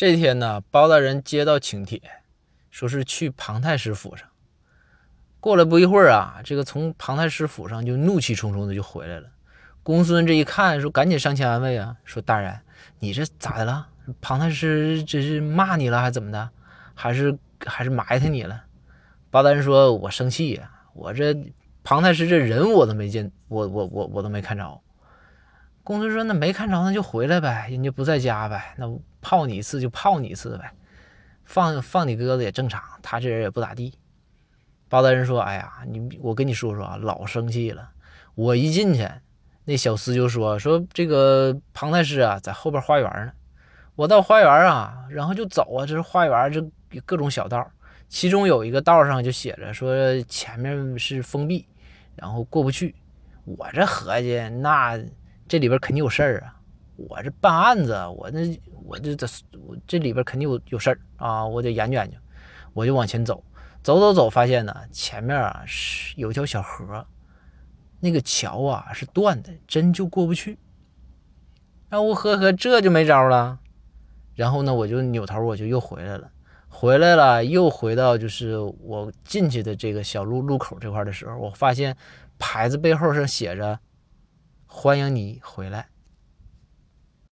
这天呢，包大人接到请帖，说是去庞太师府上。过了不一会儿啊，这个从庞太师府上就怒气冲冲的就回来了。公孙这一看，说赶紧上前安慰啊，说大人，你这咋的了？庞太师这是骂你了还是怎么的？还是还是埋汰你了？包大人说，我生气呀，我这庞太师这人我都没见，我我我我都没看着。公孙说，那没看着那就回来呗，人家不在家呗，那泡你一次就泡你一次呗，放放你鸽子也正常，他这人也不咋地。包大人说：“哎呀，你我跟你说说啊，老生气了。我一进去，那小厮就说说这个庞太师啊，在后边花园呢。我到花园啊，然后就走啊，这是花园，这各种小道，其中有一个道上就写着说前面是封闭，然后过不去。我这合计，那这里边肯定有事儿啊。我这办案子，我这我这这我这里边肯定有有事儿啊，我得研究研究。我就往前走。”走走走，发现呢，前面啊是有条小河，那个桥啊是断的，真就过不去。那我呵呵，这就没招了。然后呢，我就扭头，我就又回来了，回来了，又回到就是我进去的这个小路路口这块的时候，我发现牌子背后上写着“欢迎你回来”。